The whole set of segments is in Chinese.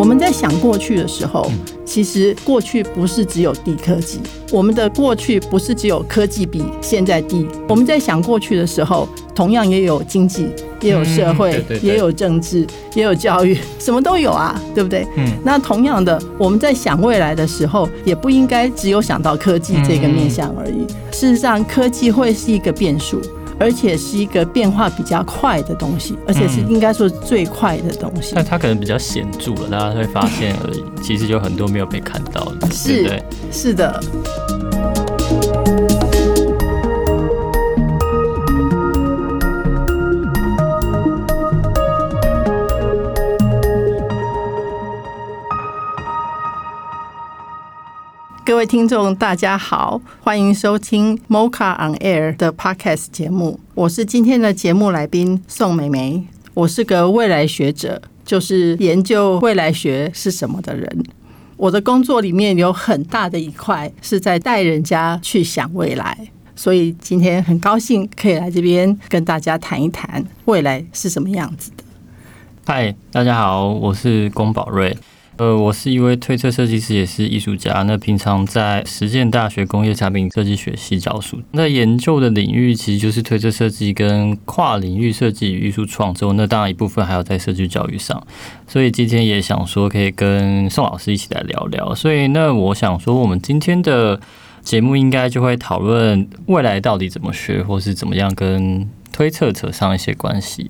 我们在想过去的时候，其实过去不是只有低科技，我们的过去不是只有科技比现在低。我们在想过去的时候，同样也有经济，也有社会，也有政治，也有教育，什么都有啊，对不对？嗯。那同样的，我们在想未来的时候，也不应该只有想到科技这个面向而已。事实上，科技会是一个变数。而且是一个变化比较快的东西，而且是应该说最快的东西。但它可能比较显著了，大家会发现而已。其实有很多没有被看到的，是对不对？是的。各位听众，大家好，欢迎收听 Mocha on Air 的 Podcast 节目。我是今天的节目来宾宋美美，我是个未来学者，就是研究未来学是什么的人。我的工作里面有很大的一块是在带人家去想未来，所以今天很高兴可以来这边跟大家谈一谈未来是什么样子的。嗨，大家好，我是龚宝瑞。呃，我是一位推测设计师，也是艺术家。那平常在实践大学工业产品设计学系教书。那研究的领域其实就是推测设计跟跨领域设计与艺术创作。那当然一部分还有在设计教育上。所以今天也想说，可以跟宋老师一起来聊聊。所以那我想说，我们今天的节目应该就会讨论未来到底怎么学，或是怎么样跟推测扯上一些关系。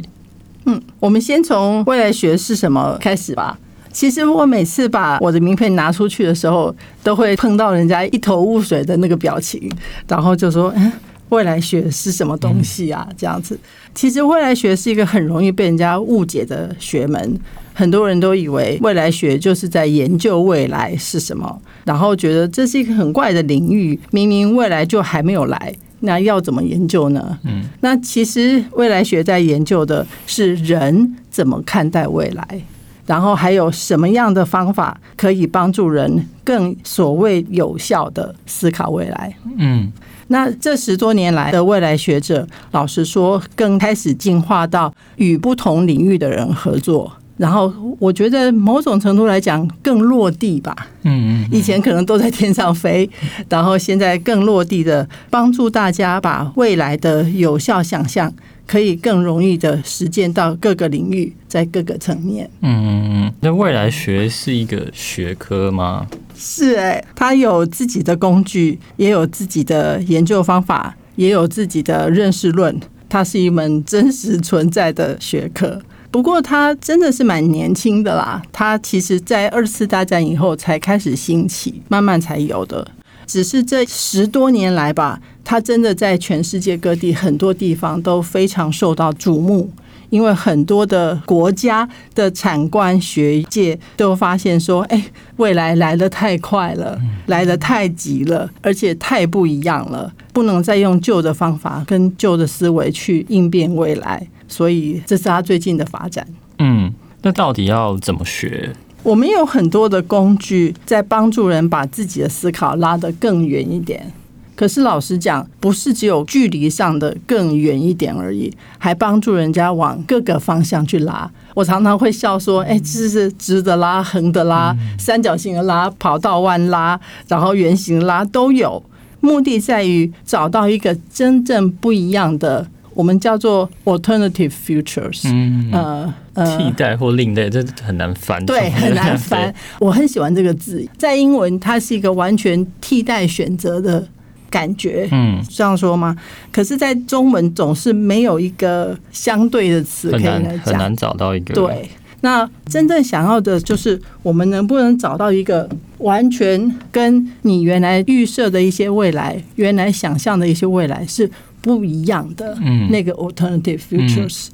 嗯，我们先从未来学是什么开始吧。其实我每次把我的名片拿出去的时候，都会碰到人家一头雾水的那个表情，然后就说：“嗯，未来学是什么东西啊？”这样子。其实未来学是一个很容易被人家误解的学门，很多人都以为未来学就是在研究未来是什么，然后觉得这是一个很怪的领域，明明未来就还没有来，那要怎么研究呢？嗯，那其实未来学在研究的是人怎么看待未来。然后还有什么样的方法可以帮助人更所谓有效的思考未来？嗯，那这十多年来的未来学者，老实说，更开始进化到与不同领域的人合作。然后我觉得某种程度来讲，更落地吧。嗯，以前可能都在天上飞，然后现在更落地的帮助大家把未来的有效想象。可以更容易的实践到各个领域，在各个层面。嗯，那未来学是一个学科吗？是哎、欸，它有自己的工具，也有自己的研究方法，也有自己的认识论。它是一门真实存在的学科。不过，它真的是蛮年轻的啦。它其实在二次大战以后才开始兴起，慢慢才有的。只是这十多年来吧，他真的在全世界各地很多地方都非常受到瞩目，因为很多的国家的产官学界都发现说，哎，未来来得太快了，来得太急了，而且太不一样了，不能再用旧的方法跟旧的思维去应变未来，所以这是他最近的发展。嗯，那到底要怎么学？我们有很多的工具在帮助人把自己的思考拉得更远一点。可是老实讲，不是只有距离上的更远一点而已，还帮助人家往各个方向去拉。我常常会笑说：“哎，这是直的拉、横的拉、三角形的拉、跑道弯拉，然后圆形拉都有。目的在于找到一个真正不一样的。”我们叫做 alternative futures，嗯呃呃，替代或另类，这很难翻，对，很难翻。我很喜欢这个字，在英文它是一个完全替代选择的感觉，嗯，这样说吗？可是，在中文总是没有一个相对的词可以来讲，很难找到一个。对，那真正想要的就是我们能不能找到一个完全跟你原来预设的一些未来、原来想象的一些未来是。不一样的那个 alternative futures，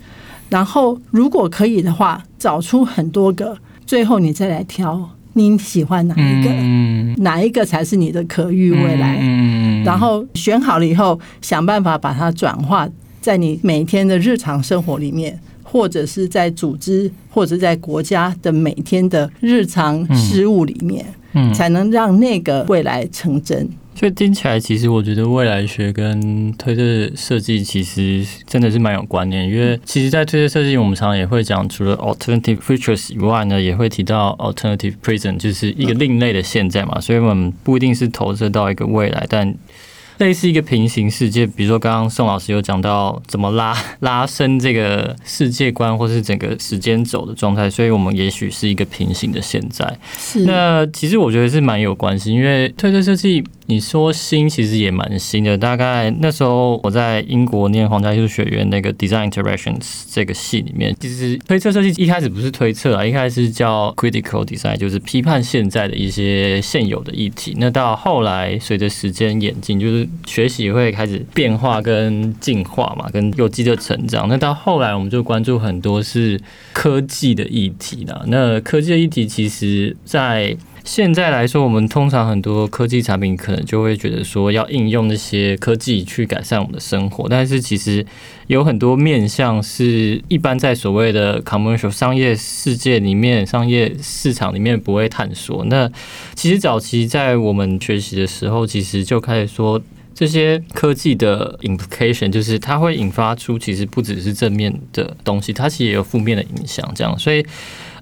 然后如果可以的话，找出很多个，最后你再来挑你喜欢哪一个，哪一个才是你的可预未来。然后选好了以后，想办法把它转化在你每天的日常生活里面，或者是在组织，或者在国家的每天的日常事务里面，才能让那个未来成真。所以听起来，其实我觉得未来学跟推特设计其实真的是蛮有关联。因为其实，在推特设计，我们常常也会讲，除了 alternative features 以外呢，也会提到 alternative present，就是一个另类的现在嘛。所以我们不一定是投射到一个未来，但类似一个平行世界，比如说刚刚宋老师有讲到怎么拉拉伸这个世界观，或是整个时间轴的状态，所以我们也许是一个平行的现在。是。那其实我觉得是蛮有关系，因为推特设计。你说新其实也蛮新的，大概那时候我在英国念皇家艺术学院那个 Design Interactions 这个系里面，其实推测设计一开始不是推测啊，一开始叫 Critical Design，就是批判现在的一些现有的议题。那到后来随着时间演进，就是学习会开始变化跟进化嘛，跟有机的成长。那到后来我们就关注很多是科技的议题啦。那科技的议题其实在现在来说，我们通常很多科技产品可能就会觉得说要应用那些科技去改善我们的生活，但是其实有很多面向是一般在所谓的 commercial 商业世界里面、商业市场里面不会探索。那其实早期在我们学习的时候，其实就开始说这些科技的 implication，就是它会引发出其实不只是正面的东西，它其实也有负面的影响。这样，所以。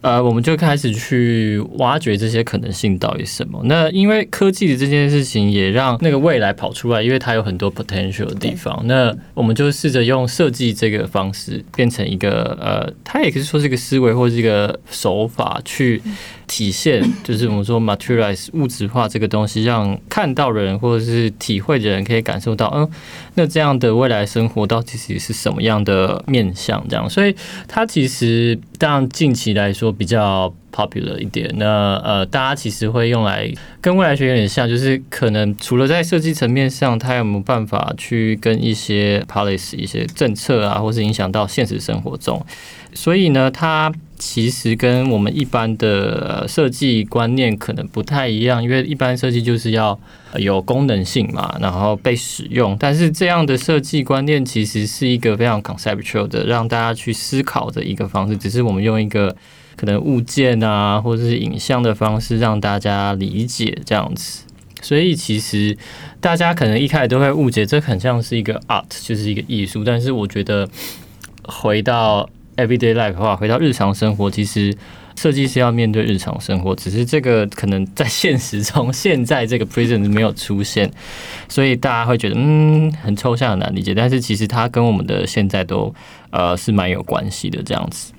呃，我们就开始去挖掘这些可能性到底什么。那因为科技的这件事情，也让那个未来跑出来，因为它有很多 potential 的地方。那我们就试着用设计这个方式，变成一个呃，它也可以说是一个思维或是一个手法去。体现 就是我们说 materialize 物质化这个东西，让看到的人或者是体会的人可以感受到，嗯，那这样的未来生活到底是什么样的面向？这样，所以它其实当然近期来说比较 popular 一点。那呃，大家其实会用来跟未来学有点像，就是可能除了在设计层面上，它有没有办法去跟一些 policy 一些政策啊，或是影响到现实生活中？所以呢，它。其实跟我们一般的设计观念可能不太一样，因为一般设计就是要有功能性嘛，然后被使用。但是这样的设计观念其实是一个非常 conceptual 的，让大家去思考的一个方式。只是我们用一个可能物件啊，或者是影像的方式让大家理解这样子。所以其实大家可能一开始都会误解，这很像是一个 art，就是一个艺术。但是我觉得回到 Everyday life 的话，回到日常生活，其实设计师要面对日常生活，只是这个可能在现实中，现在这个 prison 没有出现，所以大家会觉得嗯很抽象，很难理解。但是其实它跟我们的现在都呃是蛮有关系的，这样子。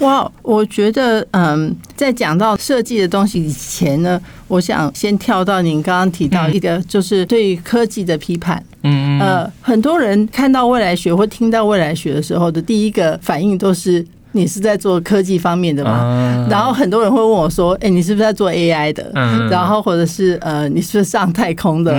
哇，我觉得嗯，在讲到设计的东西以前呢，我想先跳到您刚刚提到一个，就是对科技的批判。嗯，呃，很多人看到未来学或听到未来学的时候的第一个反应都是。你是在做科技方面的吗？然后很多人会问我说：“哎，你是不是在做 AI 的？”然后或者是呃，你是不是上太空的？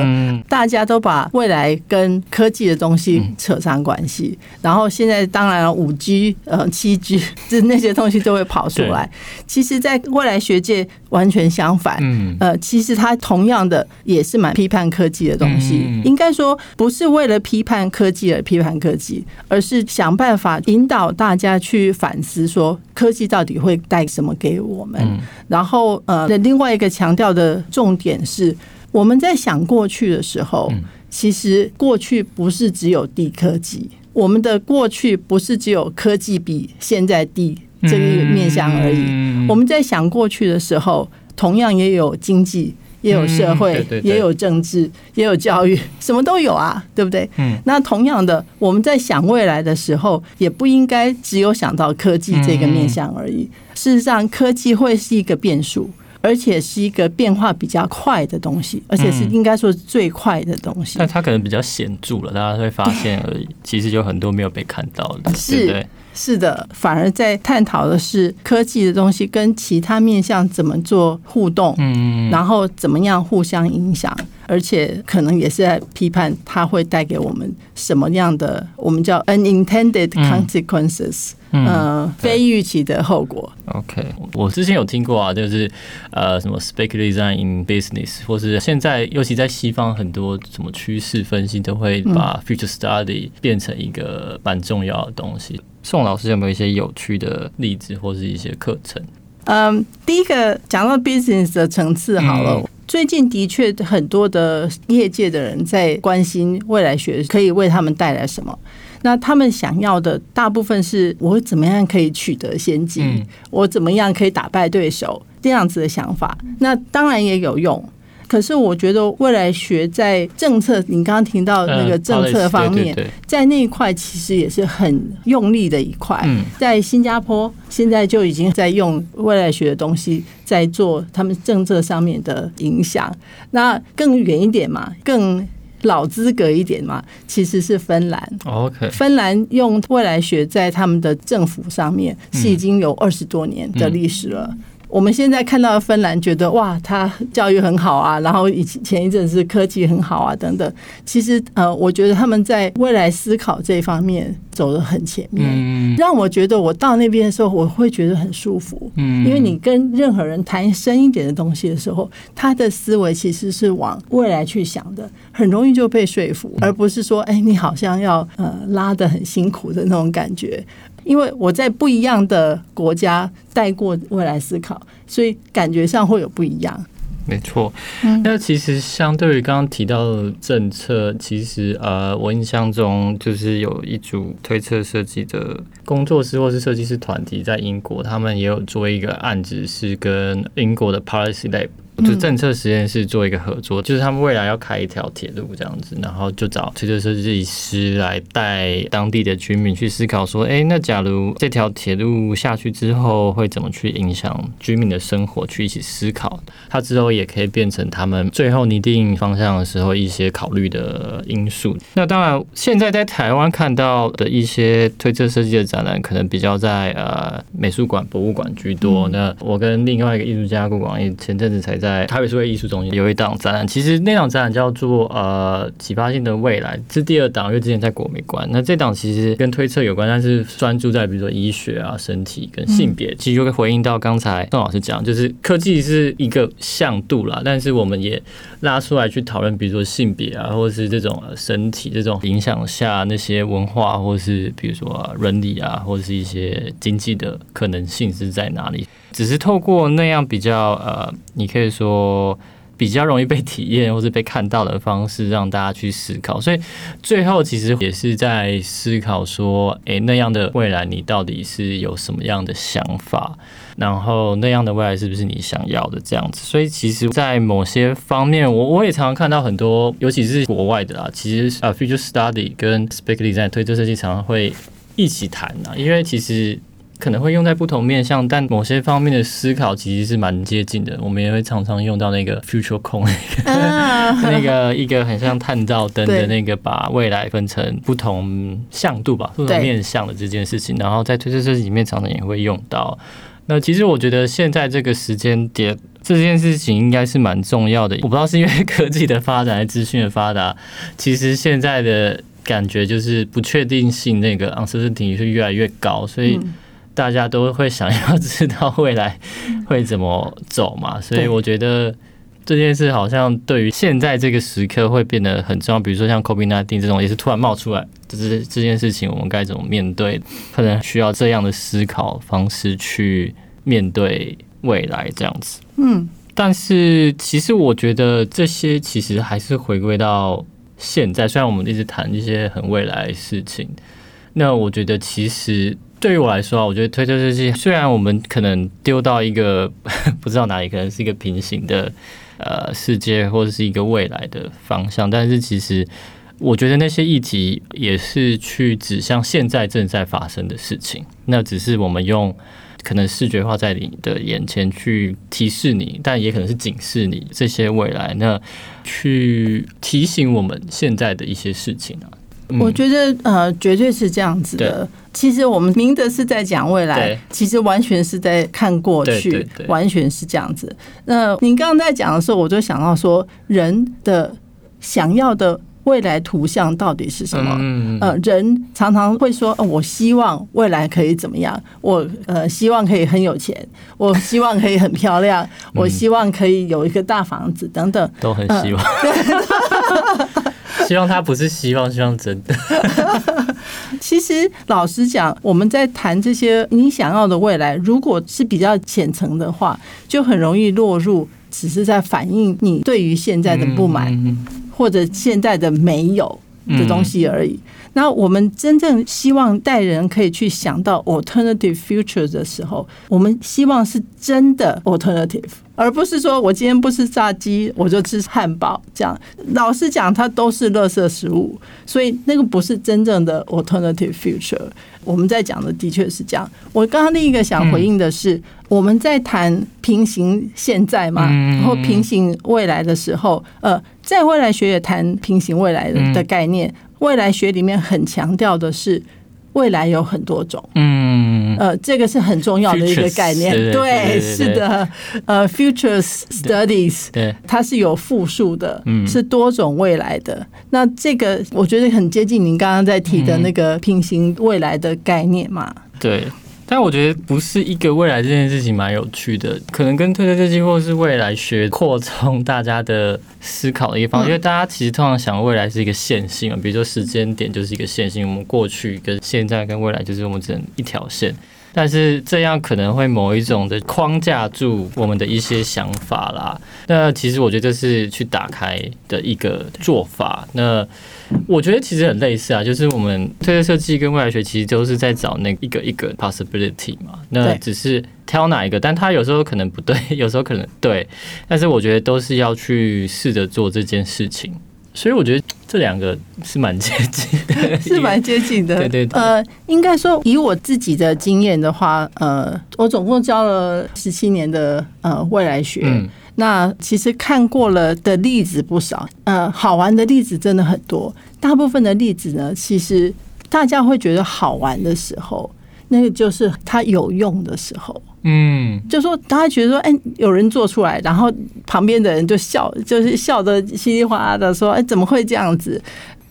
大家都把未来跟科技的东西扯上关系。然后现在当然了，五 G、呃七 G，就那些东西都会跑出来。其实，在未来学界完全相反。呃，其实它同样的也是蛮批判科技的东西。应该说，不是为了批判科技而批判科技，而是想办法引导大家去反。是说科技到底会带什么给我们？然后呃，另外一个强调的重点是，我们在想过去的时候，其实过去不是只有低科技，我们的过去不是只有科技比现在低这个面向而已。我们在想过去的时候，同样也有经济。也有社会，也有政治，也有教育，什么都有啊，对不对？嗯。那同样的，我们在想未来的时候，也不应该只有想到科技这个面向而已。事实上，科技会是一个变数，而且是一个变化比较快的东西，而且是应该说最快的东西。但它可能比较显著了，大家会发现而已。其实有很多没有被看到的，是对不对？是的，反而在探讨的是科技的东西跟其他面向怎么做互动，嗯，然后怎么样互相影响，而且可能也是在批判它会带给我们什么样的我们叫 unintended consequences，嗯，呃，非预期的后果。OK，我之前有听过啊，就是呃，什么 speculative design in business，或是现在尤其在西方很多什么趋势分析都会把 future study 变成一个蛮重要的东西。宋老师有没有一些有趣的例子或是一些课程？嗯，第一个讲到 business 的层次好了，最近的确很多的业界的人在关心未来学可以为他们带来什么。那他们想要的大部分是我怎么样可以取得先机，嗯、我怎么样可以打败对手这样子的想法。那当然也有用。可是我觉得未来学在政策，你刚刚听到那个政策方面，在那一块其实也是很用力的一块。在新加坡现在就已经在用未来学的东西在做他们政策上面的影响。那更远一点嘛，更老资格一点嘛，其实是芬兰。OK，芬兰用未来学在他们的政府上面是已经有二十多年的历史了。我们现在看到芬兰，觉得哇，他教育很好啊，然后以前一阵是科技很好啊，等等。其实呃，我觉得他们在未来思考这方面走得很前面，让我觉得我到那边的时候，我会觉得很舒服。嗯，因为你跟任何人谈深一点的东西的时候，他的思维其实是往未来去想的，很容易就被说服，而不是说，哎，你好像要呃拉得很辛苦的那种感觉。因为我在不一样的国家带过未来思考，所以感觉上会有不一样。没错，那其实相对于刚刚提到的政策，其实呃，我印象中就是有一组推测设计的工作室或是设计师团体在英国，他们也有做一个案子，是跟英国的 Policy Lab。就政策实验室做一个合作，就是他们未来要开一条铁路这样子，然后就找推车设计师来带当地的居民去思考说，哎，那假如这条铁路下去之后会怎么去影响居民的生活，去一起思考，它之后也可以变成他们最后拟定方向的时候一些考虑的因素。那当然，现在在台湾看到的一些推测设计的展览，可能比较在呃美术馆、博物馆居多。那我跟另外一个艺术家顾广义前阵子才在。在台北数位艺术中心有一档展览，其实那档展览叫做呃启发性的未来，是第二档，因为之前在国美馆。那这档其实跟推测有关，但是专注在比如说医学啊、身体跟性别，其实就会回应到刚才宋老师讲，就是科技是一个向度啦，但是我们也拉出来去讨论，比如说性别啊，或者是这种身体这种影响下那些文化，或者是比如说伦理啊，或者是一些经济的可能性是在哪里？只是透过那样比较呃，你可以说比较容易被体验或是被看到的方式，让大家去思考。所以最后其实也是在思考说，诶，那样的未来你到底是有什么样的想法？然后那样的未来是不是你想要的这样子？所以其实，在某些方面，我我也常常看到很多，尤其是国外的啊，其实啊，future study 跟 spec design 推测设计常常会一起谈啊，因为其实。可能会用在不同面向，但某些方面的思考其实是蛮接近的。我们也会常常用到那个 future cone 那个一个很像探照灯的那个，把未来分成不同向度吧，不同面向的这件事情。然后在推测设计里面常常也会用到。那其实我觉得现在这个时间点，这件事情应该是蛮重要的。我不知道是因为科技的发展还是资讯的发达，其实现在的感觉就是不确定性那个 uncertainty 是越来越高，所以。大家都会想要知道未来会怎么走嘛，所以我觉得这件事好像对于现在这个时刻会变得很重要。比如说像 COVID-19 这种也是突然冒出来，就是这件事情我们该怎么面对？可能需要这样的思考方式去面对未来这样子。嗯，但是其实我觉得这些其实还是回归到现在，虽然我们一直谈一些很未来的事情，那我觉得其实。对于我来说啊，我觉得推测设计虽然我们可能丢到一个 不知道哪里，可能是一个平行的呃世界，或者是一个未来的方向，但是其实我觉得那些议题也是去指向现在正在发生的事情。那只是我们用可能视觉化在你的眼前去提示你，但也可能是警示你这些未来，那去提醒我们现在的一些事情啊。我觉得呃，绝对是这样子的。其实我们明德是在讲未来，其实完全是在看过去，完全是这样子。那您刚刚在讲的时候，我就想到说，人的想要的未来图像到底是什么？呃，人常常会说，我希望未来可以怎么样？我呃，希望可以很有钱，我希望可以很漂亮，我希望可以有一个大房子等等，都很希望。希望他不是希望，希望真的。其实老实讲，我们在谈这些你想要的未来，如果是比较浅层的话，就很容易落入只是在反映你对于现在的不满，或者现在的没有的东西而已。那我们真正希望带人可以去想到 alternative future 的时候，我们希望是真的 alternative。而不是说我今天不吃炸鸡，我就吃汉堡。这样老实讲，它都是垃圾食物，所以那个不是真正的 alternative future。我们在讲的的确是这样。我刚刚另一个想回应的是，我们在谈平行现在嘛，然后平行未来的时候，呃，在未来学也谈平行未来的概念。未来学里面很强调的是。未来有很多种，嗯，呃，这个是很重要的一个概念，对，是的，呃，future studies，对，它是有复数的，嗯，是多种未来的。那这个我觉得很接近您刚刚在提的那个平行未来的概念嘛，对。但我觉得不是一个未来这件事情蛮有趣的，可能跟推特设计或是未来学扩充大家的思考的一方，因为大家其实通常想未来是一个线性嘛，比如说时间点就是一个线性，我们过去跟现在跟未来就是我们只能一条线。但是这样可能会某一种的框架住我们的一些想法啦。那其实我觉得这是去打开的一个做法。那我觉得其实很类似啊，就是我们推特设计跟未来学其实都是在找那一个一个 possibility 嘛。那只是挑哪一个，但它有时候可能不对，有时候可能对。但是我觉得都是要去试着做这件事情。所以我觉得这两个是蛮接近的，是蛮接近的。对对对。呃，应该说以我自己的经验的话，呃，我总共教了十七年的呃未来学。嗯。那其实看过了的例子不少，呃，好玩的例子真的很多。大部分的例子呢，其实大家会觉得好玩的时候，那个就是它有用的时候。嗯，就说大家觉得说，哎，有人做出来，然后旁边的人就笑，就是笑得稀里哗啦的说，哎，怎么会这样子？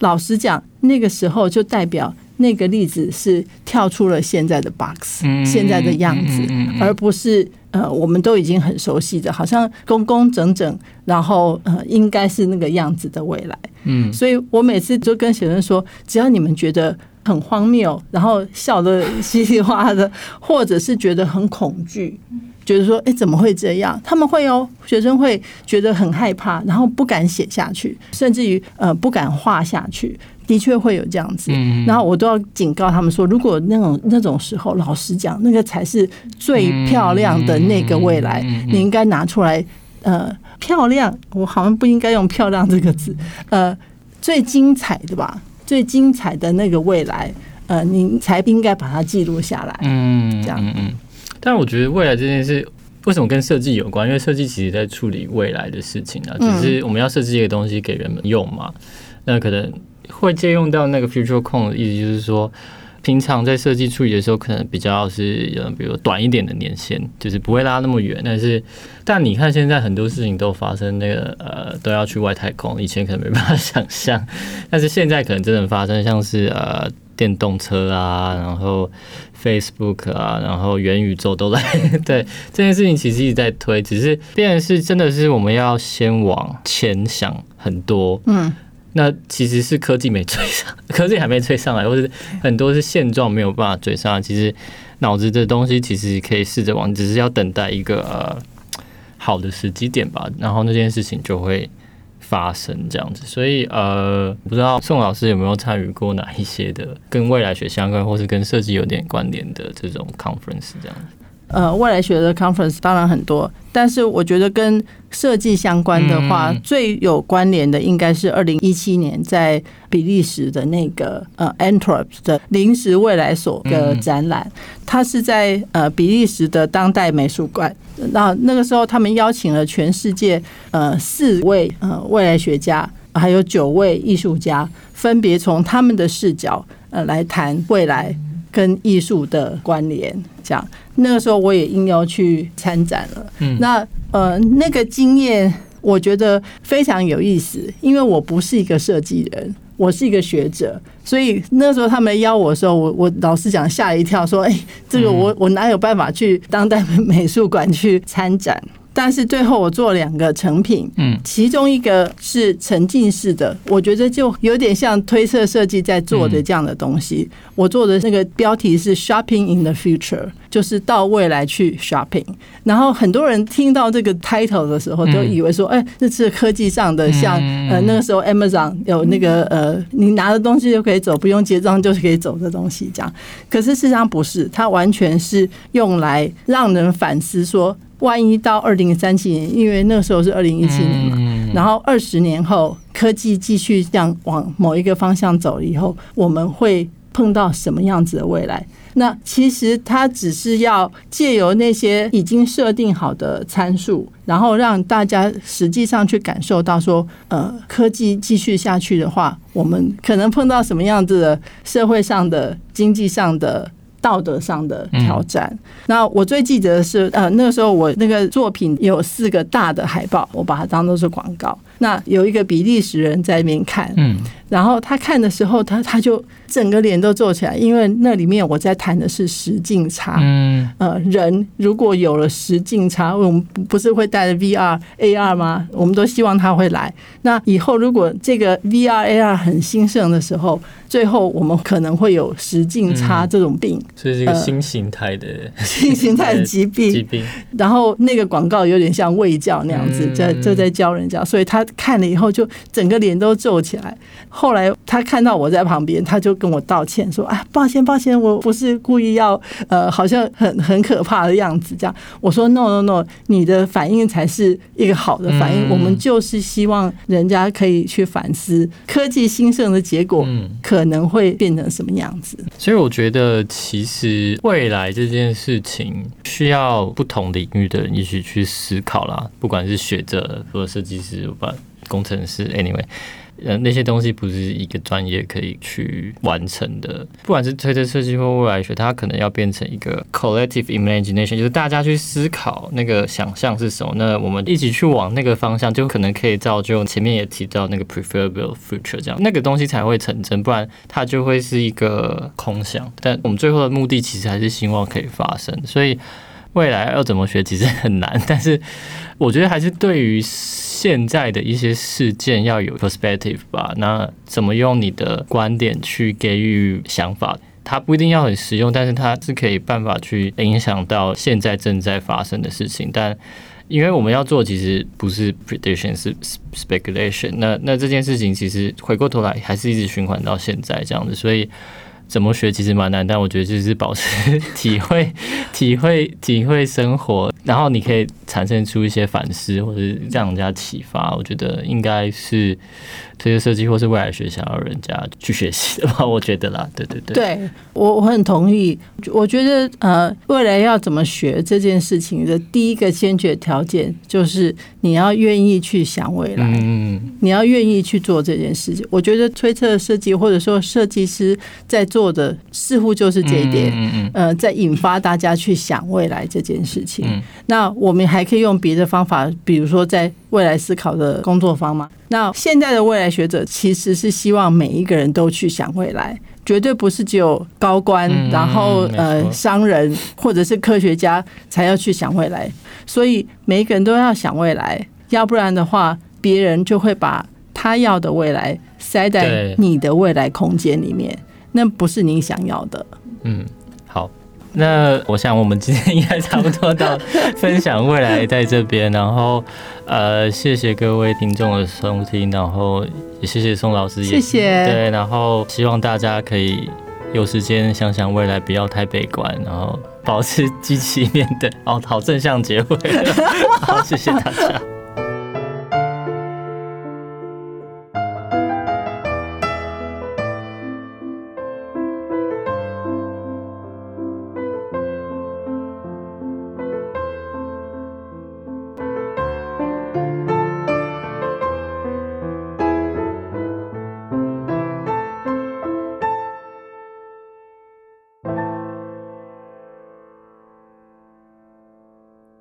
老实讲，那个时候就代表那个例子是跳出了现在的 box，现在的样子，而不是呃，我们都已经很熟悉的，好像工工整整，然后呃，应该是那个样子的未来。嗯，所以我每次就跟学生说，只要你们觉得。很荒谬，然后笑得稀里哗啦的，或者是觉得很恐惧，觉得说：“哎，怎么会这样？”他们会哦，学生会觉得很害怕，然后不敢写下去，甚至于呃不敢画下去。的确会有这样子，然后我都要警告他们说：“如果那种那种时候，老实讲，那个才是最漂亮的那个未来，你应该拿出来。呃，漂亮，我好像不应该用‘漂亮’这个字，呃，最精彩的吧。”最精彩的那个未来，呃，您才应该把它记录下来。嗯，这样。嗯嗯。但我觉得未来这件事为什么跟设计有关？因为设计其实在处理未来的事情啊，只是我们要设计一个东西给人们用嘛。那可能会借用到那个 future con 的意思，就是说。平常在设计处理的时候，可能比较是呃，比如短一点的年限，就是不会拉那么远。但是，但你看现在很多事情都发生，那个呃，都要去外太空，以前可能没办法想象，但是现在可能真的发生，像是呃电动车啊，然后 Facebook 啊，然后元宇宙都来。对这件事情，其实一直在推，只是变成是真的是我们要先往前想很多，嗯。那其实是科技没追上，科技还没追上来，或 者很多是现状没有办法追上。其实脑子的东西其实可以试着往，只是要等待一个呃好的时机点吧，然后那件事情就会发生这样子。所以呃，不知道宋老师有没有参与过哪一些的跟未来学相关，或是跟设计有点关联的这种 conference 这样子。呃，未来学的 conference 当然很多，但是我觉得跟设计相关的话，嗯、最有关联的应该是二零一七年在比利时的那个呃 Antwerp 的临时未来所的展览，它是在呃比利时的当代美术馆。那那个时候，他们邀请了全世界呃四位呃未来学家，还有九位艺术家，分别从他们的视角呃来谈未来跟艺术的关联，这样。那个时候我也应邀去参展了。嗯，那呃，那个经验我觉得非常有意思，因为我不是一个设计人，我是一个学者，所以那时候他们邀我的时候，我我老实讲吓了一跳，说：“哎，这个我我哪有办法去当代美术馆去参展？”但是最后我做两个成品，嗯，其中一个是沉浸式的，我觉得就有点像推测设计在做的这样的东西。我做的那个标题是 “Shopping in the Future”，就是到未来去 shopping。然后很多人听到这个 title 的时候，都以为说，哎，这是科技上的，像呃那个时候 Amazon 有那个呃，你拿的东西就可以走，不用结账就是可以走的东西这样。可是事实上不是，它完全是用来让人反思说。万一到二零三七年，因为那时候是二零一七年嘛，然后二十年后科技继续这样往某一个方向走了以后，我们会碰到什么样子的未来？那其实它只是要借由那些已经设定好的参数，然后让大家实际上去感受到说，呃，科技继续下去的话，我们可能碰到什么样子的社会上的、经济上的。道德上的挑战。那我最记得的是，呃，那个时候我那个作品有四个大的海报，我把它当做是广告。那有一个比利时人在那边看，嗯，然后他看的时候，他他就整个脸都皱起来，因为那里面我在谈的是实境差，嗯，呃，人如果有了实境差，我们不是会带着 VR、AR 吗？我们都希望他会来。那以后如果这个 VR、AR 很兴盛的时候，最后我们可能会有实境差这种病，所以是一个新形态的、呃、新形态的疾病。疾病。然后那个广告有点像卫教那样子，在就在教人家，所以他看了以后就整个脸都皱起来。后来他看到我在旁边，他就跟我道歉说：“啊，抱歉，抱歉，我不是故意要呃，好像很很可怕的样子。”这样我说：“No，No，No，no, no, 你的反应才是一个好的反应。我们就是希望人家可以去反思科技兴盛的结果，可。”可能会变成什么样子？所以我觉得，其实未来这件事情需要不同领域的人一起去思考啦。不管是学者或者设计师，不管工程师，anyway。呃，那些东西不是一个专业可以去完成的。不管是推测设计或未来学，它可能要变成一个 collective imagination，就是大家去思考那个想象是什么，那我们一起去往那个方向，就可能可以造就前面也提到那个 preferable future 这样，那个东西才会成真，不然它就会是一个空想。但我们最后的目的其实还是希望可以发生，所以未来要怎么学其实很难，但是我觉得还是对于。现在的一些事件要有 perspective 吧，那怎么用你的观点去给予想法？它不一定要很实用，但是它是可以办法去影响到现在正在发生的事情。但因为我们要做，其实不是 prediction，是 speculation。那那这件事情其实回过头来还是一直循环到现在这样子，所以。怎么学其实蛮难，但我觉得就是保持 体会、体会、体会生活，然后你可以产生出一些反思，或者是让人家启发。我觉得应该是这些设计或是未来学想要人家去学习的吧。我觉得啦，对对对，对我我很同意。我觉得呃，未来要怎么学这件事情的第一个先决条件就是你要愿意去想未来，嗯，你要愿意去做这件事情。我觉得推测设计或者说设计师在做的似乎就是这一点，呃，在引发大家去想未来这件事情。那我们还可以用别的方法，比如说在未来思考的工作方吗？那现在的未来学者其实是希望每一个人都去想未来，绝对不是只有高官，然后呃商人或者是科学家才要去想未来。所以每一个人都要想未来，要不然的话，别人就会把他要的未来塞在你的未来空间里面。那不是你想要的。嗯，好，那我想我们今天应该差不多到分享未来在这边，然后呃，谢谢各位听众的收听，然后也谢谢宋老师，谢谢。对，然后希望大家可以有时间想想未来，不要太悲观，然后保持积极面对，哦，好正向结尾，好，谢谢大家。